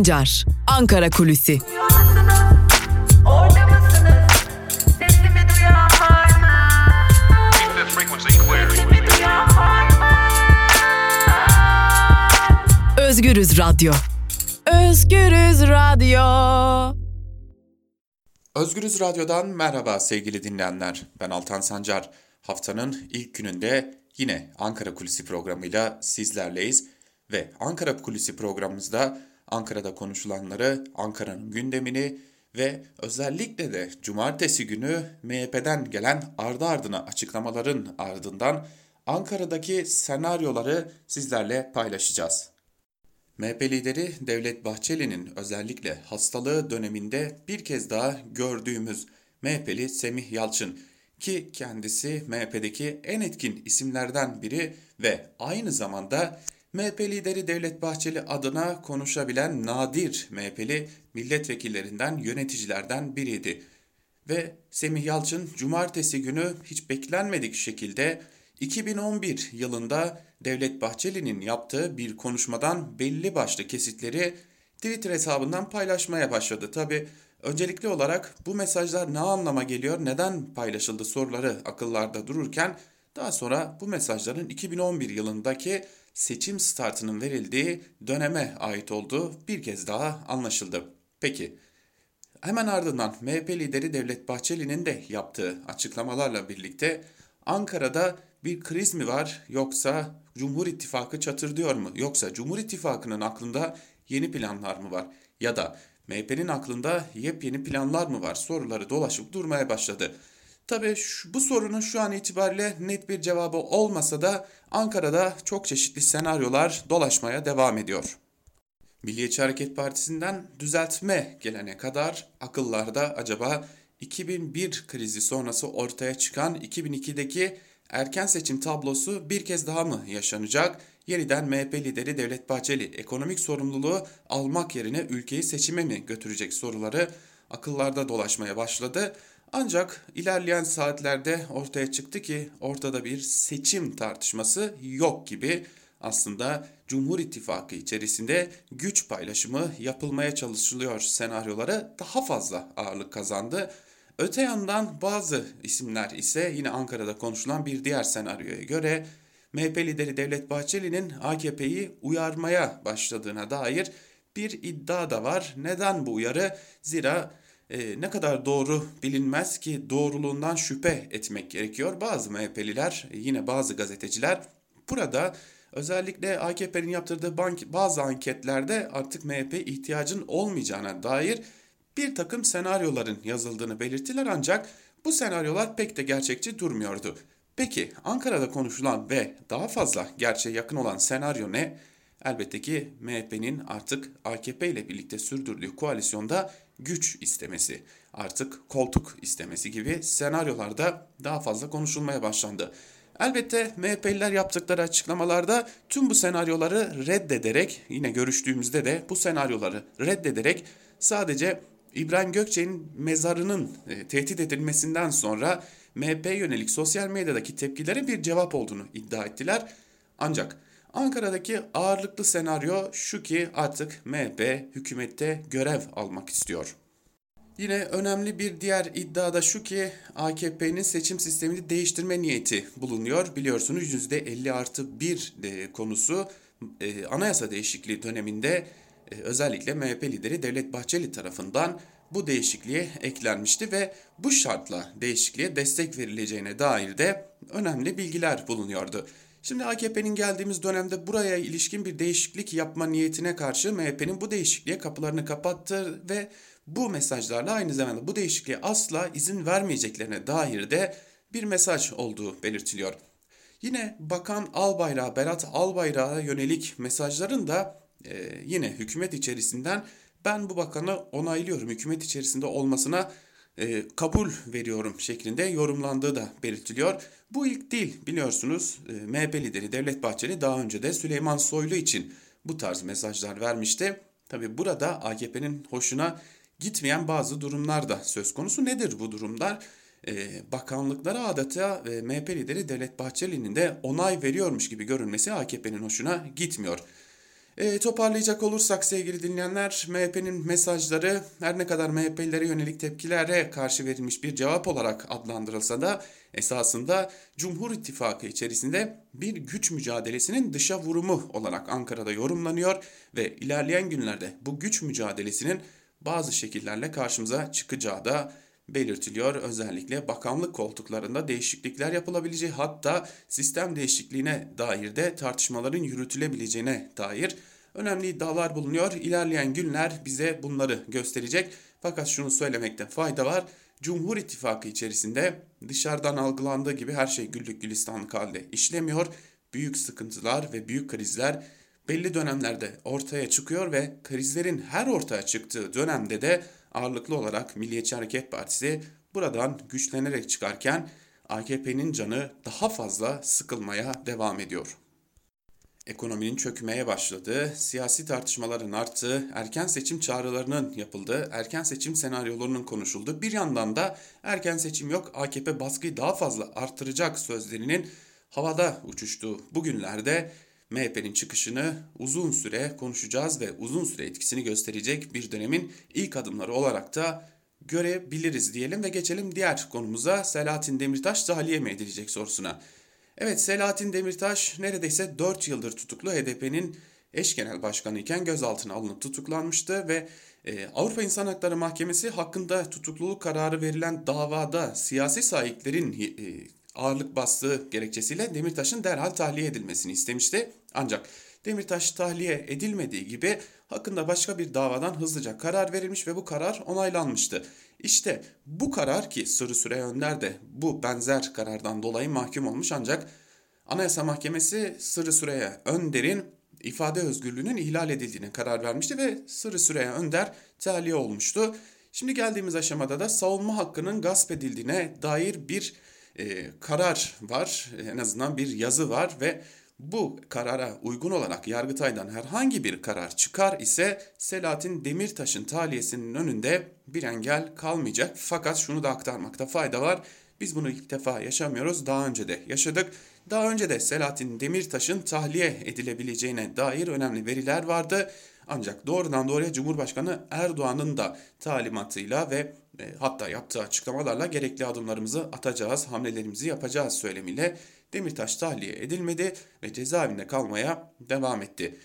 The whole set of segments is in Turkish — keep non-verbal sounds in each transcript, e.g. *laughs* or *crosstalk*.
Sancar, Ankara Kulüsi. Özgürüz Radyo. Özgürüz Radyo. Özgürüz Radyo'dan merhaba sevgili dinleyenler. Ben Altan Sancar. Haftanın ilk gününde yine Ankara Kulisi programıyla sizlerleyiz. Ve Ankara Kulisi programımızda Ankara'da konuşulanları, Ankara'nın gündemini ve özellikle de cumartesi günü MHP'den gelen ardı ardına açıklamaların ardından Ankara'daki senaryoları sizlerle paylaşacağız. MHP lideri Devlet Bahçeli'nin özellikle hastalığı döneminde bir kez daha gördüğümüz MHP'li Semih Yalçın ki kendisi MHP'deki en etkin isimlerden biri ve aynı zamanda MHP lideri Devlet Bahçeli adına konuşabilen nadir MHP'li milletvekillerinden, yöneticilerden biriydi. Ve Semih Yalçın cumartesi günü hiç beklenmedik şekilde 2011 yılında Devlet Bahçeli'nin yaptığı bir konuşmadan belli başlı kesitleri Twitter hesabından paylaşmaya başladı. Tabi öncelikli olarak bu mesajlar ne anlama geliyor, neden paylaşıldı soruları akıllarda dururken daha sonra bu mesajların 2011 yılındaki seçim startının verildiği döneme ait olduğu bir kez daha anlaşıldı. Peki hemen ardından MHP lideri Devlet Bahçeli'nin de yaptığı açıklamalarla birlikte Ankara'da bir kriz mi var yoksa Cumhur İttifakı çatır diyor mu? Yoksa Cumhur İttifakı'nın aklında yeni planlar mı var? Ya da MHP'nin aklında yepyeni planlar mı var? Soruları dolaşıp durmaya başladı. Tabii bu sorunun şu an itibariyle net bir cevabı olmasa da Ankara'da çok çeşitli senaryolar dolaşmaya devam ediyor. Milliyetçi Hareket Partisi'nden düzeltme gelene kadar akıllarda acaba 2001 krizi sonrası ortaya çıkan 2002'deki erken seçim tablosu bir kez daha mı yaşanacak? Yeniden MHP lideri Devlet Bahçeli ekonomik sorumluluğu almak yerine ülkeyi seçime mi götürecek soruları akıllarda dolaşmaya başladı. Ancak ilerleyen saatlerde ortaya çıktı ki ortada bir seçim tartışması yok gibi aslında Cumhur İttifakı içerisinde güç paylaşımı yapılmaya çalışılıyor senaryoları daha fazla ağırlık kazandı. Öte yandan bazı isimler ise yine Ankara'da konuşulan bir diğer senaryoya göre MHP lideri Devlet Bahçeli'nin AKP'yi uyarmaya başladığına dair bir iddia da var. Neden bu uyarı? Zira e, ne kadar doğru bilinmez ki doğruluğundan şüphe etmek gerekiyor. Bazı MHP'liler yine bazı gazeteciler burada özellikle AKP'nin yaptırdığı bank, bazı anketlerde artık MHP ihtiyacın olmayacağına dair bir takım senaryoların yazıldığını belirttiler ancak bu senaryolar pek de gerçekçi durmuyordu. Peki Ankara'da konuşulan ve daha fazla gerçeğe yakın olan senaryo ne? Elbette ki MHP'nin artık AKP ile birlikte sürdürdüğü koalisyonda güç istemesi, artık koltuk istemesi gibi senaryolarda daha fazla konuşulmaya başlandı. Elbette MHP'liler yaptıkları açıklamalarda tüm bu senaryoları reddederek yine görüştüğümüzde de bu senaryoları reddederek sadece İbrahim Gökçe'nin mezarının e, tehdit edilmesinden sonra MHP yönelik sosyal medyadaki tepkilere bir cevap olduğunu iddia ettiler. Ancak Ankara'daki ağırlıklı senaryo şu ki artık MHP hükümette görev almak istiyor. Yine önemli bir diğer iddia da şu ki AKP'nin seçim sistemini değiştirme niyeti bulunuyor. Biliyorsunuz %50 artı 1 e, konusu e, anayasa değişikliği döneminde e, özellikle MHP lideri Devlet Bahçeli tarafından bu değişikliğe eklenmişti ve bu şartla değişikliğe destek verileceğine dair de önemli bilgiler bulunuyordu. Şimdi AKP'nin geldiğimiz dönemde buraya ilişkin bir değişiklik yapma niyetine karşı MHP'nin bu değişikliğe kapılarını kapattı ve bu mesajlarla aynı zamanda bu değişikliğe asla izin vermeyeceklerine dair de bir mesaj olduğu belirtiliyor. Yine Bakan Albayrak, Berat Albayrak'a yönelik mesajların da e, yine hükümet içerisinden ben bu bakanı onaylıyorum, hükümet içerisinde olmasına e, kabul veriyorum şeklinde yorumlandığı da belirtiliyor. Bu ilk değil biliyorsunuz e, MHP lideri Devlet Bahçeli daha önce de Süleyman Soylu için bu tarz mesajlar vermişti. Tabi burada AKP'nin hoşuna gitmeyen bazı durumlar da söz konusu. Nedir bu durumlar? E, bakanlıklara adeta e, MHP lideri Devlet Bahçeli'nin de onay veriyormuş gibi görünmesi AKP'nin hoşuna gitmiyor. E, toparlayacak olursak sevgili dinleyenler, MHP'nin mesajları her ne kadar MHP'lilere yönelik tepkilere karşı verilmiş bir cevap olarak adlandırılsa da esasında Cumhur İttifakı içerisinde bir güç mücadelesinin dışa vurumu olarak Ankara'da yorumlanıyor ve ilerleyen günlerde bu güç mücadelesinin bazı şekillerle karşımıza çıkacağı da belirtiliyor. Özellikle bakanlık koltuklarında değişiklikler yapılabileceği hatta sistem değişikliğine dair de tartışmaların yürütülebileceğine dair önemli iddialar bulunuyor. İlerleyen günler bize bunları gösterecek. Fakat şunu söylemekte fayda var. Cumhur İttifakı içerisinde dışarıdan algılandığı gibi her şey güllük gülistanlık halde işlemiyor. Büyük sıkıntılar ve büyük krizler belli dönemlerde ortaya çıkıyor ve krizlerin her ortaya çıktığı dönemde de ağırlıklı olarak Milliyetçi Hareket Partisi buradan güçlenerek çıkarken AKP'nin canı daha fazla sıkılmaya devam ediyor. Ekonominin çökmeye başladığı, siyasi tartışmaların arttığı, erken seçim çağrılarının yapıldığı, erken seçim senaryolarının konuşulduğu, bir yandan da erken seçim yok AKP baskıyı daha fazla artıracak sözlerinin havada uçuştuğu bugünlerde MHP'nin çıkışını uzun süre konuşacağız ve uzun süre etkisini gösterecek bir dönemin ilk adımları olarak da görebiliriz diyelim ve geçelim diğer konumuza Selahattin Demirtaş tahliye mi edilecek sorusuna. Evet Selahattin Demirtaş neredeyse 4 yıldır tutuklu HDP'nin eş genel başkanı iken gözaltına alınıp tutuklanmıştı ve e, Avrupa İnsan Hakları Mahkemesi hakkında tutukluluk kararı verilen davada siyasi sahiplerin e, ağırlık bastığı gerekçesiyle Demirtaş'ın derhal tahliye edilmesini istemişti. Ancak Demirtaş tahliye edilmediği gibi hakkında başka bir davadan hızlıca karar verilmiş ve bu karar onaylanmıştı. İşte bu karar ki Sırrı Süre Önder de bu benzer karardan dolayı mahkum olmuş ancak Anayasa Mahkemesi Sırrı Süreyya Önder'in ifade özgürlüğünün ihlal edildiğine karar vermişti ve Sırrı Süreyya Önder tahliye olmuştu. Şimdi geldiğimiz aşamada da savunma hakkının gasp edildiğine dair bir e, karar var. En azından bir yazı var ve bu karara uygun olarak Yargıtay'dan herhangi bir karar çıkar ise Selahattin Demirtaş'ın taliyesinin önünde bir engel kalmayacak. Fakat şunu da aktarmakta fayda var. Biz bunu ilk defa yaşamıyoruz. Daha önce de yaşadık. Daha önce de Selahattin Demirtaş'ın tahliye edilebileceğine dair önemli veriler vardı. Ancak doğrudan doğruya Cumhurbaşkanı Erdoğan'ın da talimatıyla ve e, hatta yaptığı açıklamalarla gerekli adımlarımızı atacağız, hamlelerimizi yapacağız söylemiyle Demirtaş tahliye edilmedi ve cezaevinde kalmaya devam etti.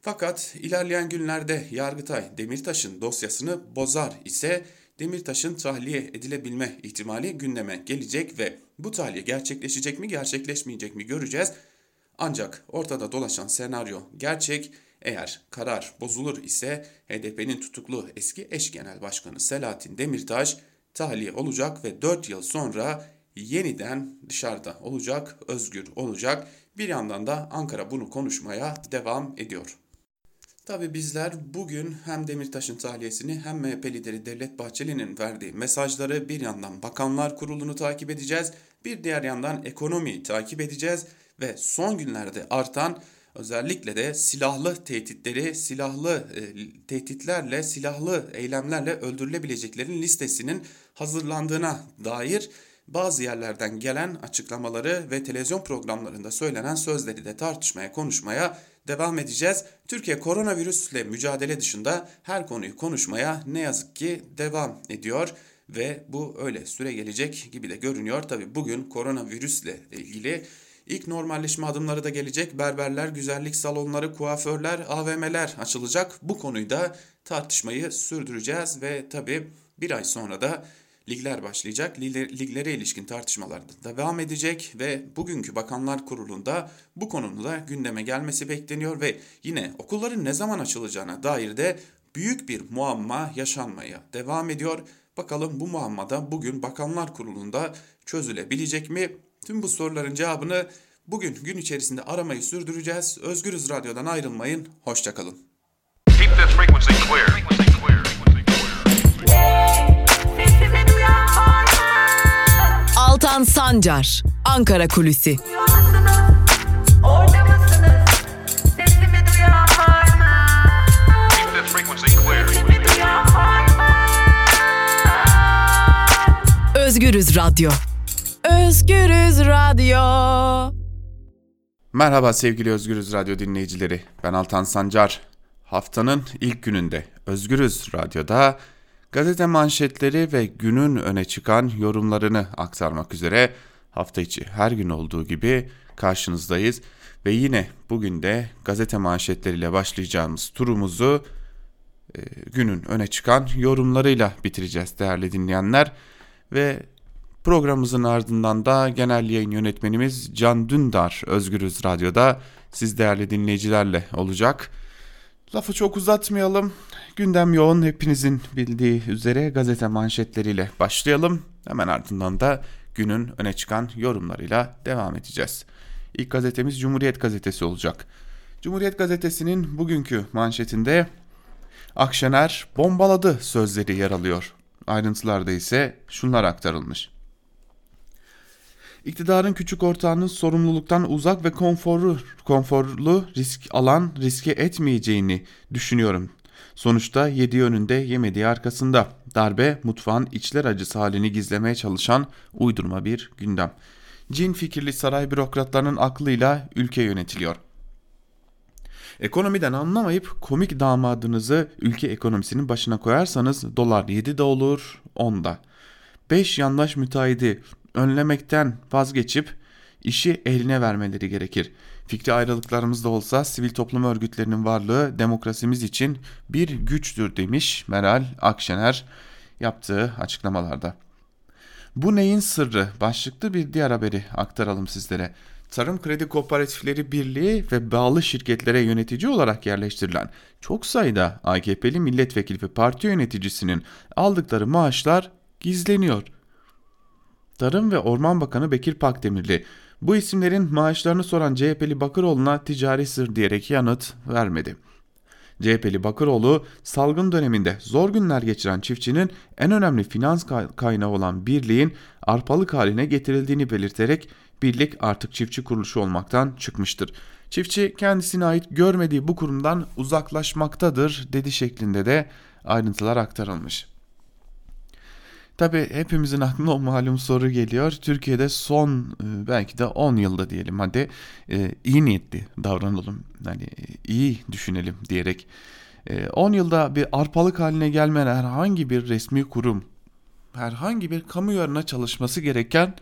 Fakat ilerleyen günlerde Yargıtay Demirtaş'ın dosyasını bozar ise Demirtaş'ın tahliye edilebilme ihtimali gündeme gelecek ve bu tahliye gerçekleşecek mi gerçekleşmeyecek mi göreceğiz. Ancak ortada dolaşan senaryo gerçek. Eğer karar bozulur ise HDP'nin tutuklu eski eş genel başkanı Selahattin Demirtaş tahliye olacak ve 4 yıl sonra yeniden dışarıda olacak, özgür olacak. Bir yandan da Ankara bunu konuşmaya devam ediyor. Tabi bizler bugün hem Demirtaş'ın tahliyesini hem MHP lideri Devlet Bahçeli'nin verdiği mesajları bir yandan Bakanlar Kurulu'nu takip edeceğiz. Bir diğer yandan ekonomiyi takip edeceğiz ve son günlerde artan özellikle de silahlı tehditleri, silahlı e, tehditlerle, silahlı eylemlerle öldürülebileceklerin listesinin hazırlandığına dair bazı yerlerden gelen açıklamaları ve televizyon programlarında söylenen sözleri de tartışmaya, konuşmaya devam edeceğiz. Türkiye koronavirüsle mücadele dışında her konuyu konuşmaya ne yazık ki devam ediyor ve bu öyle süre gelecek gibi de görünüyor. Tabi bugün koronavirüsle ilgili ilk normalleşme adımları da gelecek. Berberler, güzellik salonları, kuaförler, AVM'ler açılacak. Bu konuyu da tartışmayı sürdüreceğiz ve tabi bir ay sonra da ligler başlayacak. Liglere ilişkin tartışmalar da devam edecek ve bugünkü Bakanlar Kurulu'nda bu konunun da gündeme gelmesi bekleniyor ve yine okulların ne zaman açılacağına dair de büyük bir muamma yaşanmaya devam ediyor. Bakalım bu muammada bugün Bakanlar Kurulu'nda çözülebilecek mi? Tüm bu soruların cevabını bugün gün içerisinde aramayı sürdüreceğiz. Özgürüz Radyo'dan ayrılmayın. Hoşçakalın. Keep this frequency clear. Altan Sancar, Ankara Kulüsi. Özgürüz Radyo. Özgürüz Radyo. Merhaba sevgili Özgürüz Radyo dinleyicileri. Ben Altan Sancar. Haftanın ilk gününde Özgürüz Radyo'da gazete manşetleri ve günün öne çıkan yorumlarını aktarmak üzere hafta içi her gün olduğu gibi karşınızdayız. Ve yine bugün de gazete manşetleriyle başlayacağımız turumuzu e, günün öne çıkan yorumlarıyla bitireceğiz değerli dinleyenler. Ve Programımızın ardından da genel yayın yönetmenimiz Can Dündar Özgürüz Radyo'da siz değerli dinleyicilerle olacak. Lafı çok uzatmayalım. Gündem yoğun hepinizin bildiği üzere gazete manşetleriyle başlayalım. Hemen ardından da günün öne çıkan yorumlarıyla devam edeceğiz. İlk gazetemiz Cumhuriyet Gazetesi olacak. Cumhuriyet Gazetesi'nin bugünkü manşetinde Akşener bombaladı sözleri yer alıyor. Ayrıntılarda ise şunlar aktarılmış. İktidarın küçük ortağının sorumluluktan uzak ve konforlu, konforlu risk alan riske etmeyeceğini düşünüyorum. Sonuçta yedi önünde yemediği arkasında. Darbe mutfağın içler acısı halini gizlemeye çalışan uydurma bir gündem. Cin fikirli saray bürokratlarının aklıyla ülke yönetiliyor. Ekonomiden anlamayıp komik damadınızı ülke ekonomisinin başına koyarsanız dolar 7 de olur 10 da. 5 yandaş müteahhidi önlemekten vazgeçip işi eline vermeleri gerekir. Fikri ayrılıklarımız da olsa sivil toplum örgütlerinin varlığı demokrasimiz için bir güçtür demiş Meral Akşener yaptığı açıklamalarda. Bu neyin sırrı? Başlıklı bir diğer haberi aktaralım sizlere. Tarım Kredi Kooperatifleri Birliği ve bağlı şirketlere yönetici olarak yerleştirilen çok sayıda AKP'li milletvekili ve parti yöneticisinin aldıkları maaşlar gizleniyor. Tarım ve Orman Bakanı Bekir Pakdemirli bu isimlerin maaşlarını soran CHP'li Bakıroğlu'na ticari sır diyerek yanıt vermedi. CHP'li Bakıroğlu salgın döneminde zor günler geçiren çiftçinin en önemli finans kaynağı olan birliğin arpalık haline getirildiğini belirterek birlik artık çiftçi kuruluşu olmaktan çıkmıştır. Çiftçi kendisine ait görmediği bu kurumdan uzaklaşmaktadır dedi şeklinde de ayrıntılar aktarılmış. Tabi hepimizin aklına o malum soru geliyor. Türkiye'de son e, belki de 10 yılda diyelim hadi e, iyi niyetli davranalım. Yani e, iyi düşünelim diyerek 10 yılda bir arpalık haline gelmeyen herhangi bir resmi kurum, herhangi bir kamu yarına çalışması gereken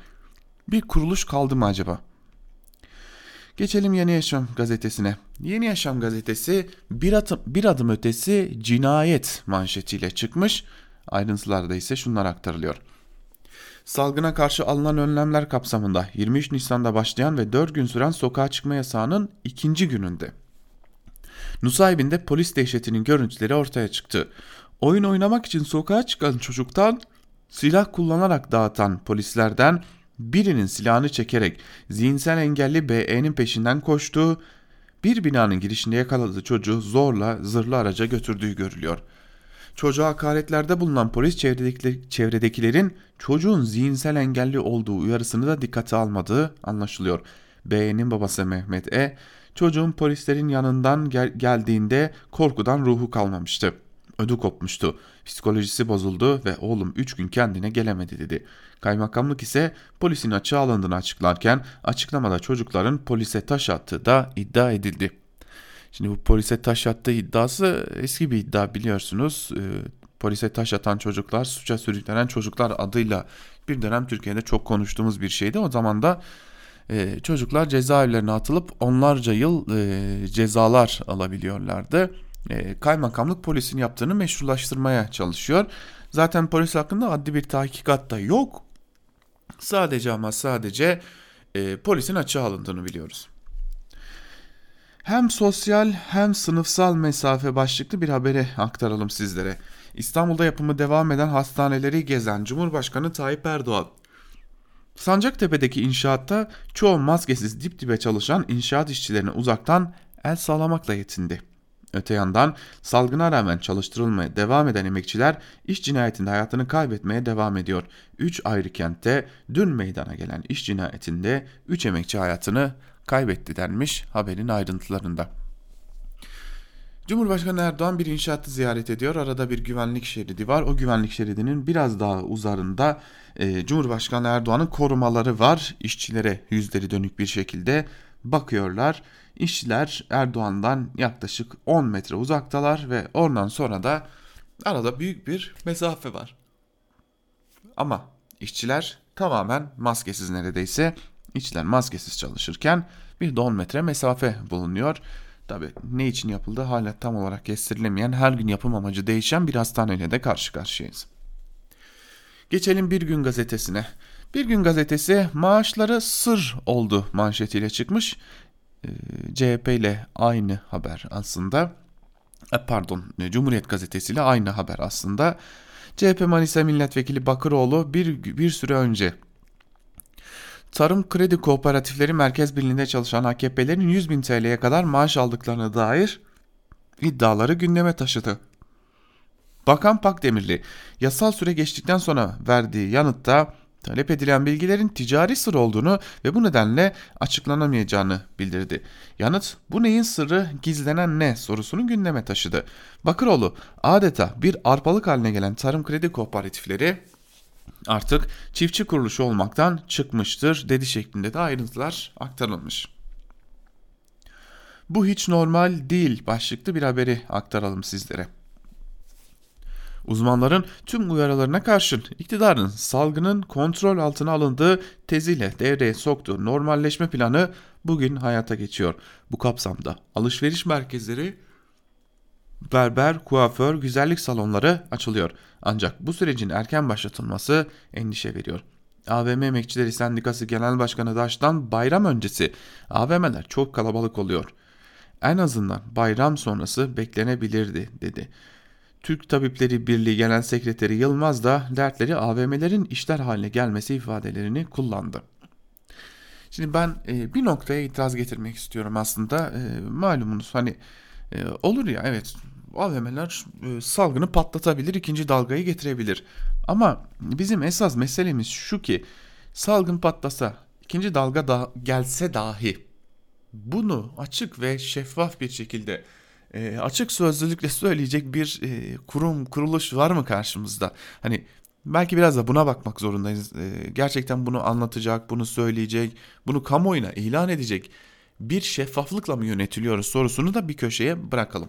bir kuruluş kaldı mı acaba? Geçelim Yeni Yaşam gazetesine. Yeni Yaşam gazetesi bir adım, bir adım ötesi cinayet manşetiyle çıkmış Ayrıntılarda ise şunlar aktarılıyor. Salgına karşı alınan önlemler kapsamında 23 Nisan'da başlayan ve 4 gün süren sokağa çıkma yasağının ikinci gününde Nusaybin'de polis dehşetinin görüntüleri ortaya çıktı. Oyun oynamak için sokağa çıkan çocuktan silah kullanarak dağıtan polislerden birinin silahını çekerek zihinsel engelli BE'nin peşinden koştuğu, bir binanın girişinde yakaladığı çocuğu zorla zırhlı araca götürdüğü görülüyor.'' Çocuğa hakaretlerde bulunan polis çevredekilerin çocuğun zihinsel engelli olduğu uyarısını da dikkate almadığı anlaşılıyor. B'nin babası Mehmet E, çocuğun polislerin yanından gel geldiğinde korkudan ruhu kalmamıştı. Ödü kopmuştu. Psikolojisi bozuldu ve oğlum 3 gün kendine gelemedi dedi. Kaymakamlık ise polisin açığa alındığını açıklarken açıklamada çocukların polise taş attığı da iddia edildi. Şimdi bu polise taş attığı iddiası eski bir iddia biliyorsunuz. E, polise taş atan çocuklar, suça sürüklenen çocuklar adıyla bir dönem Türkiye'de çok konuştuğumuz bir şeydi. O zaman da e, çocuklar cezaevlerine atılıp onlarca yıl e, cezalar alabiliyorlardı. E, kaymakamlık polisin yaptığını meşrulaştırmaya çalışıyor. Zaten polis hakkında adli bir tahkikat da yok. Sadece ama sadece e, polisin açığa alındığını biliyoruz. Hem sosyal hem sınıfsal mesafe başlıklı bir haberi aktaralım sizlere. İstanbul'da yapımı devam eden hastaneleri gezen Cumhurbaşkanı Tayyip Erdoğan, Sancaktepe'deki inşaatta çoğu maskesiz dip dibe çalışan inşaat işçilerine uzaktan el sağlamakla yetindi. Öte yandan salgına rağmen çalıştırılmaya devam eden emekçiler iş cinayetinde hayatını kaybetmeye devam ediyor. 3 ayrı kentte dün meydana gelen iş cinayetinde 3 emekçi hayatını kaybetti denmiş haberin ayrıntılarında. Cumhurbaşkanı Erdoğan bir inşaatı ziyaret ediyor. Arada bir güvenlik şeridi var. O güvenlik şeridinin biraz daha uzarında e, Cumhurbaşkanı Erdoğan'ın korumaları var. İşçilere yüzleri dönük bir şekilde bakıyorlar. İşçiler Erdoğan'dan yaklaşık 10 metre uzaktalar ve oradan sonra da arada büyük bir mesafe var. Ama işçiler tamamen maskesiz neredeyse. İşçiler maskesiz çalışırken bir de 10 metre mesafe bulunuyor. Tabi ne için yapıldı hala tam olarak kestirilemeyen her gün yapım amacı değişen bir hastaneyle de karşı karşıyayız. Geçelim Bir Gün Gazetesi'ne. Bir Gün Gazetesi maaşları sır oldu manşetiyle çıkmış. Ee, CHP ile aynı haber aslında. E, pardon Cumhuriyet Gazetesi ile aynı haber aslında. CHP Manisa Milletvekili Bakıroğlu bir, bir süre önce Tarım Kredi Kooperatifleri Merkez Birliği'nde çalışan AKP'lerin 100 bin TL'ye kadar maaş aldıklarına dair iddiaları gündeme taşıdı. Bakan Pakdemirli yasal süre geçtikten sonra verdiği yanıtta talep edilen bilgilerin ticari sır olduğunu ve bu nedenle açıklanamayacağını bildirdi. Yanıt bu neyin sırrı gizlenen ne sorusunu gündeme taşıdı. Bakıroğlu adeta bir arpalık haline gelen tarım kredi kooperatifleri artık çiftçi kuruluşu olmaktan çıkmıştır dedi şeklinde de ayrıntılar aktarılmış. Bu hiç normal değil başlıklı bir haberi aktaralım sizlere. Uzmanların tüm uyarılarına karşın iktidarın salgının kontrol altına alındığı teziyle devreye soktuğu normalleşme planı bugün hayata geçiyor. Bu kapsamda alışveriş merkezleri, berber, kuaför, güzellik salonları açılıyor. Ancak bu sürecin erken başlatılması endişe veriyor. AVM Emekçileri Sendikası Genel Başkanı Daş'tan bayram öncesi AVM'ler çok kalabalık oluyor. En azından bayram sonrası beklenebilirdi dedi. Türk Tabipleri Birliği Genel Sekreteri Yılmaz da dertleri AVM'lerin işler haline gelmesi ifadelerini kullandı. Şimdi ben e, bir noktaya itiraz getirmek istiyorum aslında. E, malumunuz hani e, olur ya evet AVM'ler e, salgını patlatabilir, ikinci dalgayı getirebilir. Ama bizim esas meselemiz şu ki salgın patlasa, ikinci dalga da gelse dahi bunu açık ve şeffaf bir şekilde e, açık sözlülükle söyleyecek bir e, kurum, kuruluş var mı karşımızda? Hani belki biraz da buna bakmak zorundayız. Gerçekten bunu anlatacak, bunu söyleyecek, bunu kamuoyuna ilan edecek bir şeffaflıkla mı yönetiliyoruz sorusunu da bir köşeye bırakalım.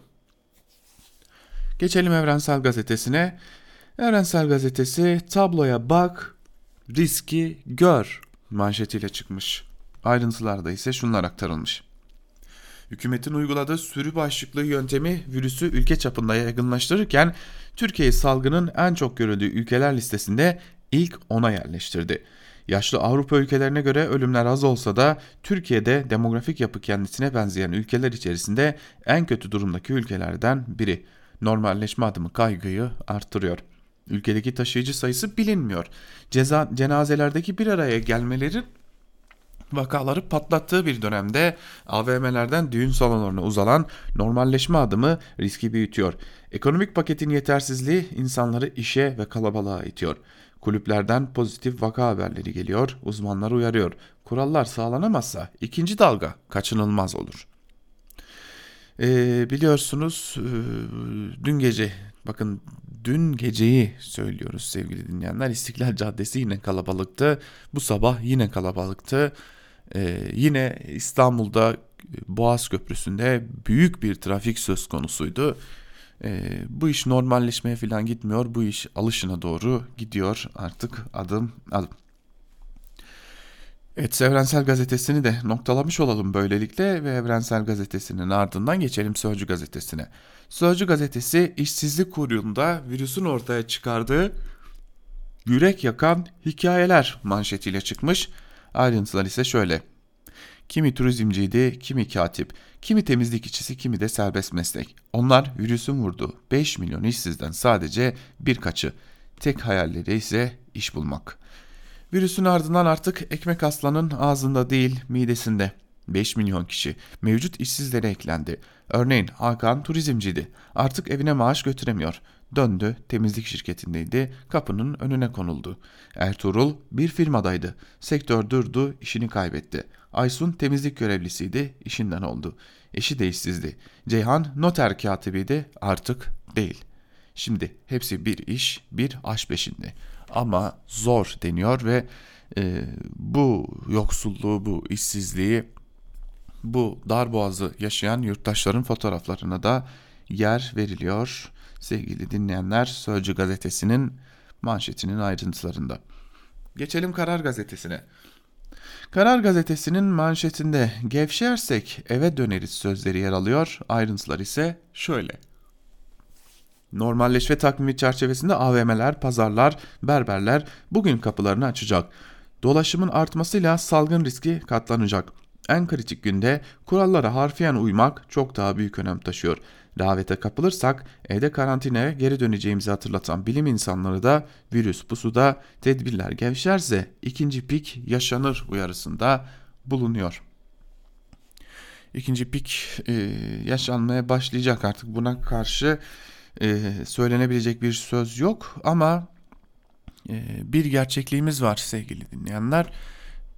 Geçelim Evrensel Gazetesi'ne. Evrensel Gazetesi tabloya bak, riski gör manşetiyle çıkmış. Ayrıntılarda ise şunlar aktarılmış. Hükümetin uyguladığı sürü başlıklı yöntemi virüsü ülke çapında yaygınlaştırırken Türkiye'yi salgının en çok görüldüğü ülkeler listesinde ilk ona yerleştirdi. Yaşlı Avrupa ülkelerine göre ölümler az olsa da Türkiye'de demografik yapı kendisine benzeyen ülkeler içerisinde en kötü durumdaki ülkelerden biri. Normalleşme adımı kaygıyı arttırıyor. Ülkedeki taşıyıcı sayısı bilinmiyor. Ceza, cenazelerdeki bir araya gelmeleri vakaları patlattığı bir dönemde AVM'lerden düğün salonlarına uzanan normalleşme adımı riski büyütüyor. Ekonomik paketin yetersizliği insanları işe ve kalabalığa itiyor. Kulüplerden pozitif vaka haberleri geliyor, uzmanlar uyarıyor. Kurallar sağlanamazsa ikinci dalga kaçınılmaz olur. Ee, biliyorsunuz e, dün gece bakın dün geceyi söylüyoruz sevgili dinleyenler. İstiklal Caddesi yine kalabalıktı. Bu sabah yine kalabalıktı. Ee, yine İstanbul'da Boğaz Köprüsü'nde büyük bir trafik söz konusuydu. Ee, bu iş normalleşmeye falan gitmiyor. Bu iş alışına doğru gidiyor artık adım adım. Evet Evrensel Gazetesi'ni de noktalamış olalım böylelikle ve Evrensel Gazetesi'nin ardından geçelim Sözcü Gazetesi'ne. Sözcü Gazetesi işsizlik kuyruğunda virüsün ortaya çıkardığı yürek yakan hikayeler manşetiyle çıkmış. Ayrıntılar ise şöyle. Kimi turizmciydi, kimi katip, kimi temizlik işçisi, kimi de serbest meslek. Onlar virüsün vurduğu 5 milyon işsizden sadece birkaçı. Tek hayalleri ise iş bulmak. Virüsün ardından artık ekmek aslanın ağzında değil midesinde. 5 milyon kişi mevcut işsizlere eklendi. Örneğin Hakan turizmciydi. Artık evine maaş götüremiyor. Döndü temizlik şirketindeydi. Kapının önüne konuldu. Ertuğrul bir firmadaydı. Sektör durdu işini kaybetti. Aysun temizlik görevlisiydi işinden oldu. Eşi de işsizdi. Ceyhan noter katibiydi artık değil. Şimdi hepsi bir iş bir aş peşinde ama zor deniyor ve e, bu yoksulluğu, bu işsizliği bu darboğazı yaşayan yurttaşların fotoğraflarına da yer veriliyor. Sevgili dinleyenler Sözcü gazetesinin manşetinin ayrıntılarında. Geçelim Karar Gazetesi'ne. Karar Gazetesi'nin manşetinde gevşersek eve döneriz sözleri yer alıyor. Ayrıntılar ise şöyle. Normalleşme takvimi çerçevesinde AVM'ler, pazarlar, berberler bugün kapılarını açacak. Dolaşımın artmasıyla salgın riski katlanacak. En kritik günde kurallara harfiyen uymak çok daha büyük önem taşıyor. Davete kapılırsak evde karantinaya geri döneceğimizi hatırlatan bilim insanları da virüs pusuda tedbirler gevşerse ikinci pik yaşanır uyarısında bulunuyor. İkinci pik e, yaşanmaya başlayacak artık buna karşı e, söylenebilecek bir söz yok ama e, bir gerçekliğimiz var sevgili dinleyenler.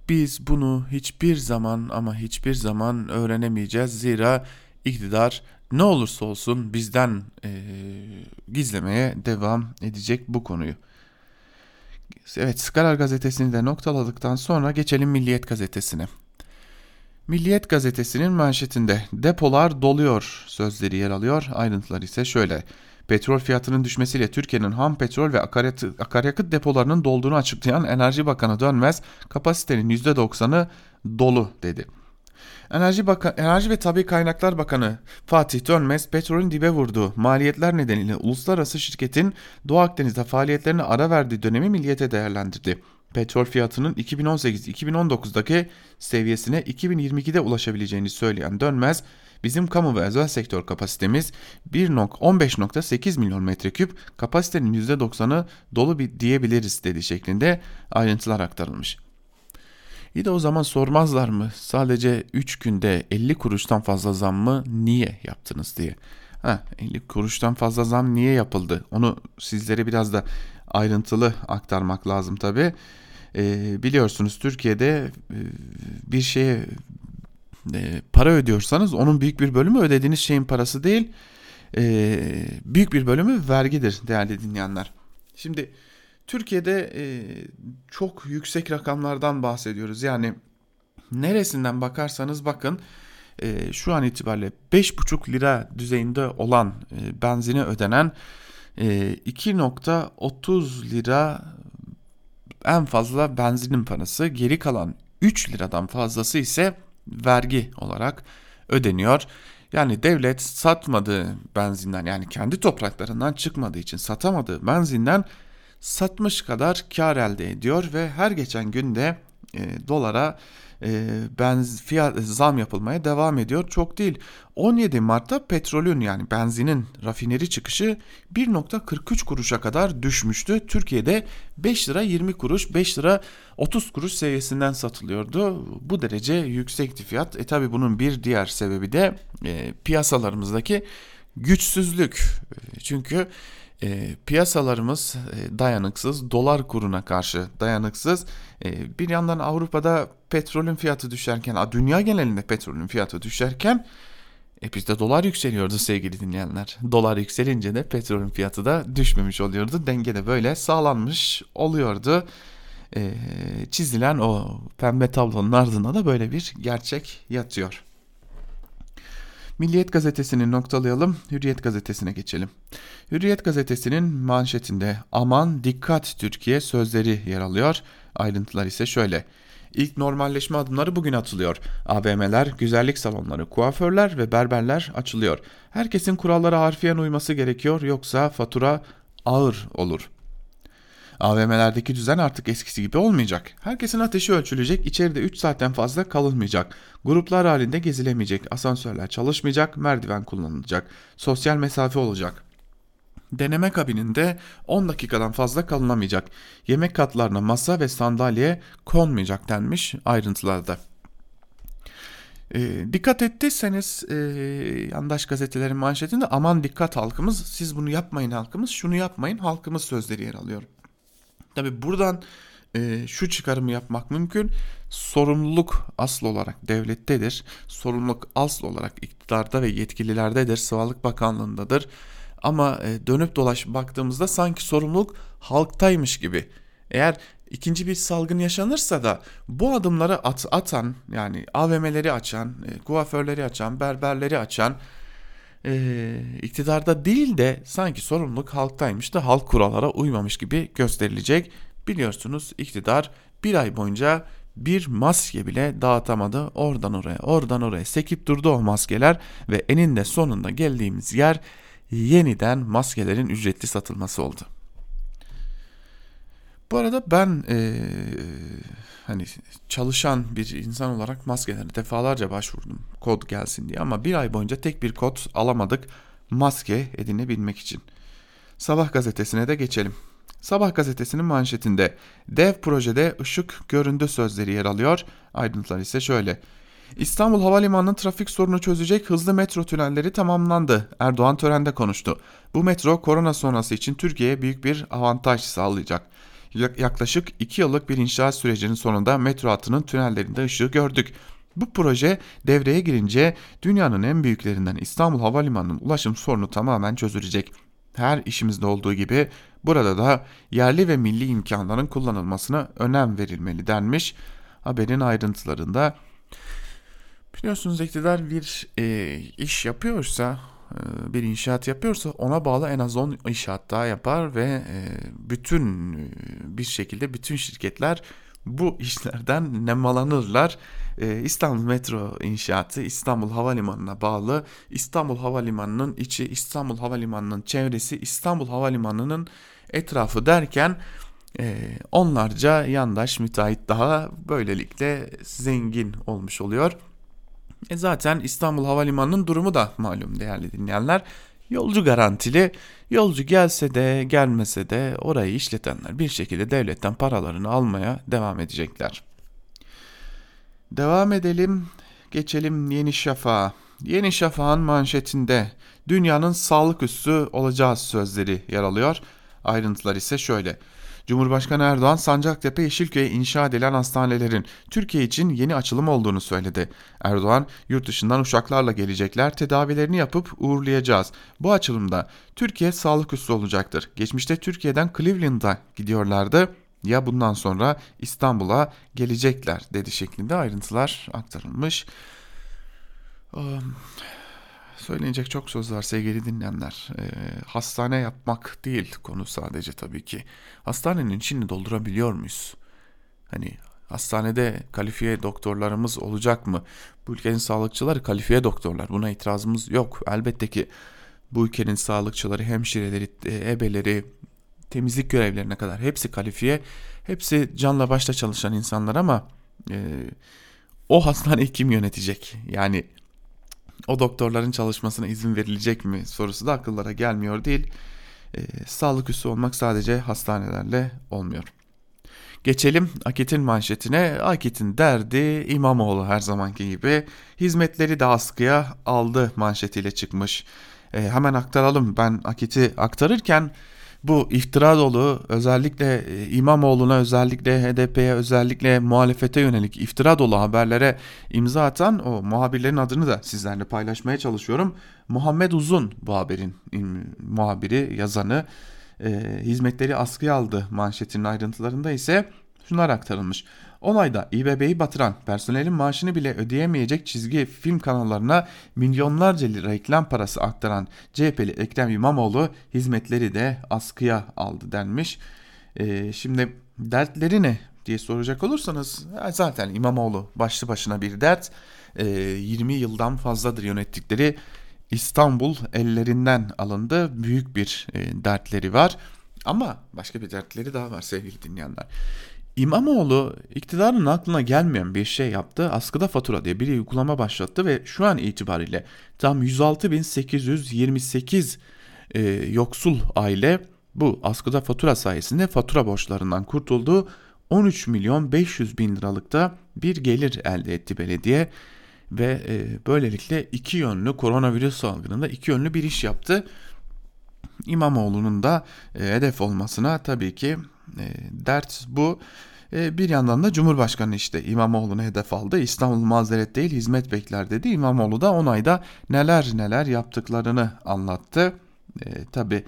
Biz bunu hiçbir zaman ama hiçbir zaman öğrenemeyeceğiz. Zira iktidar ne olursa olsun bizden e, gizlemeye devam edecek bu konuyu. Evet Skalar gazetesini de noktaladıktan sonra geçelim Milliyet gazetesine. Milliyet gazetesinin manşetinde depolar doluyor sözleri yer alıyor. Ayrıntılar ise şöyle. Petrol fiyatının düşmesiyle Türkiye'nin ham petrol ve akaryakıt, depolarının dolduğunu açıklayan Enerji Bakanı Dönmez kapasitenin %90'ı dolu dedi. Enerji, Bakan, Enerji ve Tabi Kaynaklar Bakanı Fatih Dönmez petrolün dibe vurduğu maliyetler nedeniyle uluslararası şirketin Doğu Akdeniz'de faaliyetlerine ara verdiği dönemi milliyete değerlendirdi. Petrol fiyatının 2018-2019'daki seviyesine 2022'de ulaşabileceğini söyleyen Dönmez, bizim kamu ve özel sektör kapasitemiz 15.8 milyon metreküp kapasitenin %90'ı dolu bir diyebiliriz dedi şeklinde ayrıntılar aktarılmış. İyi de o zaman sormazlar mı sadece 3 günde 50 kuruştan fazla zam mı niye yaptınız diye. Ha, 50 kuruştan fazla zam niye yapıldı onu sizlere biraz da ayrıntılı aktarmak lazım tabi. E, biliyorsunuz Türkiye'de e, bir şeye e, para ödüyorsanız onun büyük bir bölümü ödediğiniz şeyin parası değil e, büyük bir bölümü vergidir değerli dinleyenler. Şimdi Türkiye'de e, çok yüksek rakamlardan bahsediyoruz. Yani neresinden bakarsanız bakın e, şu an itibariyle 5,5 lira düzeyinde olan e, benzine ödenen e, 2.30 lira en fazla benzinin parası. Geri kalan 3 liradan fazlası ise vergi olarak ödeniyor. Yani devlet satmadığı benzinden yani kendi topraklarından çıkmadığı için satamadığı benzinden satmış kadar kar elde ediyor ve her geçen günde e, dolara e, benz fiyat zam yapılmaya devam ediyor. Çok değil. 17 Mart'ta petrolün yani benzinin rafineri çıkışı 1.43 kuruşa kadar düşmüştü. Türkiye'de 5 lira 20 kuruş, 5 lira 30 kuruş seviyesinden satılıyordu. Bu derece yüksekti fiyat. E tabi bunun bir diğer sebebi de e, piyasalarımızdaki güçsüzlük. E, çünkü e, piyasalarımız e, dayanıksız, dolar kuruna karşı dayanıksız. E, bir yandan Avrupa'da petrolün fiyatı düşerken, dünya genelinde petrolün fiyatı düşerken e bizde dolar yükseliyordu sevgili dinleyenler. Dolar yükselince de petrolün fiyatı da düşmemiş oluyordu. Denge de böyle sağlanmış oluyordu. E, çizilen o pembe tablonun ardına da böyle bir gerçek yatıyor. Milliyet gazetesini noktalayalım, Hürriyet gazetesine geçelim. Hürriyet gazetesinin manşetinde aman dikkat Türkiye sözleri yer alıyor. Ayrıntılar ise şöyle. İlk normalleşme adımları bugün atılıyor. AVM'ler, güzellik salonları, kuaförler ve berberler açılıyor. Herkesin kurallara harfiyen uyması gerekiyor yoksa fatura ağır olur. AVM'lerdeki düzen artık eskisi gibi olmayacak. Herkesin ateşi ölçülecek, içeride 3 saatten fazla kalınmayacak. Gruplar halinde gezilemeyecek, asansörler çalışmayacak, merdiven kullanılacak, sosyal mesafe olacak. Deneme kabininde 10 dakikadan fazla kalınamayacak. Yemek katlarına masa ve sandalye konmayacak denmiş ayrıntılarda. E, dikkat ettiyseniz e, yandaş gazetelerin manşetinde aman dikkat halkımız siz bunu yapmayın halkımız şunu yapmayın halkımız sözleri yer alıyor. Tabi buradan e, şu çıkarımı yapmak mümkün. Sorumluluk asıl olarak devlettedir. Sorumluluk asıl olarak iktidarda ve yetkililerdedir. Sağlık Bakanlığındadır. Ama e, dönüp dolaş baktığımızda sanki sorumluluk halktaymış gibi. Eğer ikinci bir salgın yaşanırsa da bu adımları at, atan yani AVM'leri açan, e, kuaförleri açan, berberleri açan e, iktidarda değil de sanki sorumluluk halktaymış da halk kurallara uymamış gibi gösterilecek. Biliyorsunuz iktidar bir ay boyunca bir maske bile dağıtamadı. Oradan oraya, oradan oraya sekip durdu o maskeler ve eninde sonunda geldiğimiz yer yeniden maskelerin ücretli satılması oldu. Bu arada ben e, hani çalışan bir insan olarak maskelere defalarca başvurdum kod gelsin diye ama bir ay boyunca tek bir kod alamadık maske edinebilmek için. Sabah gazetesine de geçelim. Sabah gazetesinin manşetinde dev projede ışık göründü sözleri yer alıyor. Ayrıntılar ise şöyle. İstanbul Havalimanı'nın trafik sorunu çözecek hızlı metro tünelleri tamamlandı. Erdoğan törende konuştu. Bu metro korona sonrası için Türkiye'ye büyük bir avantaj sağlayacak. Yaklaşık 2 yıllık bir inşaat sürecinin sonunda metro hattının tünellerinde ışığı gördük. Bu proje devreye girince dünyanın en büyüklerinden İstanbul Havalimanı'nın ulaşım sorunu tamamen çözülecek. Her işimizde olduğu gibi burada da yerli ve milli imkanların kullanılmasına önem verilmeli denmiş. Haberin ayrıntılarında biliyorsunuz iktidar bir e, iş yapıyorsa bir inşaat yapıyorsa ona bağlı en az 10 inşaat daha yapar ve e, bütün e, bir şekilde bütün şirketler bu işlerden *laughs* nemalanırlar. İstanbul Metro inşaatı İstanbul Havalimanı'na bağlı. İstanbul Havalimanı'nın içi, İstanbul Havalimanı'nın çevresi, İstanbul Havalimanı'nın etrafı derken onlarca yandaş müteahhit daha böylelikle zengin olmuş oluyor. E zaten İstanbul Havalimanı'nın durumu da malum değerli dinleyenler. Yolcu garantili, yolcu gelse de gelmese de orayı işletenler bir şekilde devletten paralarını almaya devam edecekler. Devam edelim, geçelim Yeni Şafak'a. Yeni Şafak'ın manşetinde dünyanın sağlık üssü olacağız sözleri yer alıyor. Ayrıntılar ise şöyle. Cumhurbaşkanı Erdoğan Sancaktepe Yeşilköy'e inşa edilen hastanelerin Türkiye için yeni açılım olduğunu söyledi. Erdoğan yurt dışından uçaklarla gelecekler tedavilerini yapıp uğurlayacağız. Bu açılımda Türkiye sağlık üssü olacaktır. Geçmişte Türkiye'den Cleveland'a gidiyorlardı ya bundan sonra İstanbul'a gelecekler dedi şeklinde ayrıntılar aktarılmış. Um, Söyleyecek çok söz var sevgili dinleyenler. E, hastane yapmak değil konu sadece tabii ki. Hastanenin içini doldurabiliyor muyuz? Hani hastanede kalifiye doktorlarımız olacak mı? Bu ülkenin sağlıkçıları kalifiye doktorlar. Buna itirazımız yok. Elbette ki bu ülkenin sağlıkçıları, hemşireleri, e, ebeleri, temizlik görevlerine kadar hepsi kalifiye. Hepsi canla başla çalışan insanlar ama e, o hastaneyi kim yönetecek? Yani o doktorların çalışmasına izin verilecek mi sorusu da akıllara gelmiyor değil. E, sağlık üssü olmak sadece hastanelerle olmuyor. Geçelim Akit'in manşetine. Akit'in derdi İmamoğlu her zamanki gibi. Hizmetleri de askıya aldı manşetiyle çıkmış. E, hemen aktaralım. Ben Akit'i aktarırken bu iftira dolu özellikle e, İmamoğlu'na özellikle HDP'ye özellikle muhalefete yönelik iftira dolu haberlere imza atan o muhabirlerin adını da sizlerle paylaşmaya çalışıyorum. Muhammed Uzun bu haberin muhabiri yazanı e, hizmetleri askıya aldı manşetinin ayrıntılarında ise şunlar aktarılmış. 10 ayda İBB'yi batıran, personelin maaşını bile ödeyemeyecek çizgi film kanallarına milyonlarca lira reklam parası aktaran CHP'li Ekrem İmamoğlu hizmetleri de askıya aldı denmiş. Ee, şimdi dertleri ne diye soracak olursanız zaten İmamoğlu başlı başına bir dert. Ee, 20 yıldan fazladır yönettikleri İstanbul ellerinden alındı. Büyük bir e, dertleri var. Ama başka bir dertleri daha var sevgili dinleyenler. İmamoğlu iktidarın aklına gelmeyen bir şey yaptı. Askıda fatura diye bir uygulama başlattı ve şu an itibariyle tam 106.828 e, yoksul aile bu askıda fatura sayesinde fatura borçlarından kurtuldu. 13 milyon 500 bin liralıkta bir gelir elde etti belediye ve e, böylelikle iki yönlü koronavirüs salgınında iki yönlü bir iş yaptı. İmamoğlu'nun da e, hedef olmasına tabii ki e, dert bu. E, bir yandan da Cumhurbaşkanı işte İmamoğlu'nu hedef aldı. İstanbul mazeret değil hizmet bekler dedi. İmamoğlu da 10 ayda neler neler yaptıklarını anlattı. E, Tabi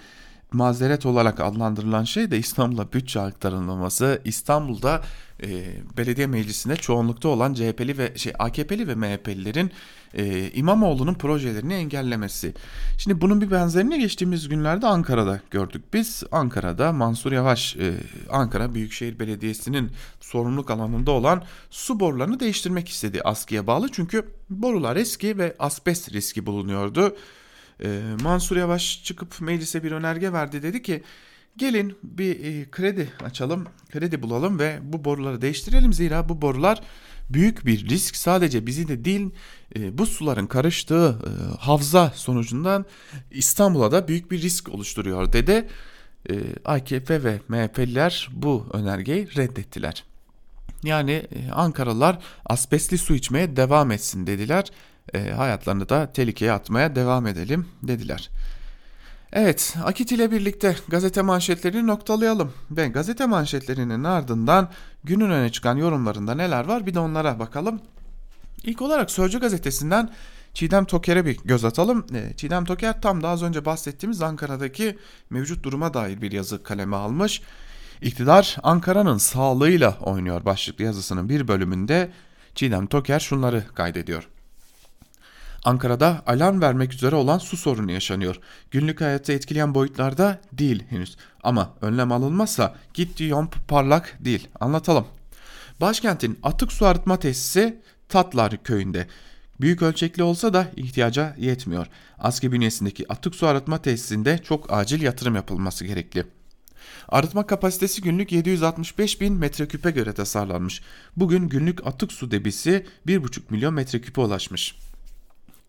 mazeret olarak adlandırılan şey de İstanbul'a bütçe aktarılmaması, İstanbul'da e, belediye meclisinde çoğunlukta olan CHP'li ve şey AKP'li ve MHP'lilerin e, İmamoğlu'nun projelerini engellemesi. Şimdi bunun bir benzerini geçtiğimiz günlerde Ankara'da gördük. Biz Ankara'da Mansur Yavaş e, Ankara Büyükşehir Belediyesi'nin sorumluluk alanında olan su borularını değiştirmek istedi askıya bağlı. Çünkü borular eski ve asbest riski bulunuyordu. E, Mansur Yavaş çıkıp meclise bir önerge verdi dedi ki gelin bir e, kredi açalım, kredi bulalım ve bu boruları değiştirelim. Zira bu borular büyük bir risk sadece bizi de değil e, bu suların karıştığı e, havza sonucundan İstanbul'a da büyük bir risk oluşturuyor dedi. E, AKP ve MHP'liler bu önergeyi reddettiler. Yani Ankaralılar asbestli su içmeye devam etsin dediler. E, hayatlarını da tehlikeye atmaya devam edelim dediler. Evet, Akit ile birlikte gazete manşetlerini noktalayalım ve gazete manşetlerinin ardından günün öne çıkan yorumlarında neler var bir de onlara bakalım. İlk olarak Sözcü gazetesinden Çiğdem Toker'e bir göz atalım. E, Çiğdem Toker tam da az önce bahsettiğimiz Ankara'daki mevcut duruma dair bir yazı kaleme almış. İktidar Ankara'nın sağlığıyla oynuyor başlıklı yazısının bir bölümünde Çiğdem Toker şunları kaydediyor. Ankara'da alarm vermek üzere olan su sorunu yaşanıyor. Günlük hayatı etkileyen boyutlarda değil henüz. Ama önlem alınmazsa gittiği yol parlak değil. Anlatalım. Başkentin atık su arıtma tesisi Tatlar köyünde. Büyük ölçekli olsa da ihtiyaca yetmiyor. ASKİ bünyesindeki atık su arıtma tesisinde çok acil yatırım yapılması gerekli. Arıtma kapasitesi günlük 765 bin metreküpe göre tasarlanmış. Bugün günlük atık su debisi 1,5 milyon metreküpe ulaşmış.